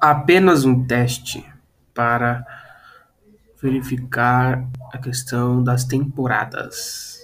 apenas um teste para verificar a questão das temporadas.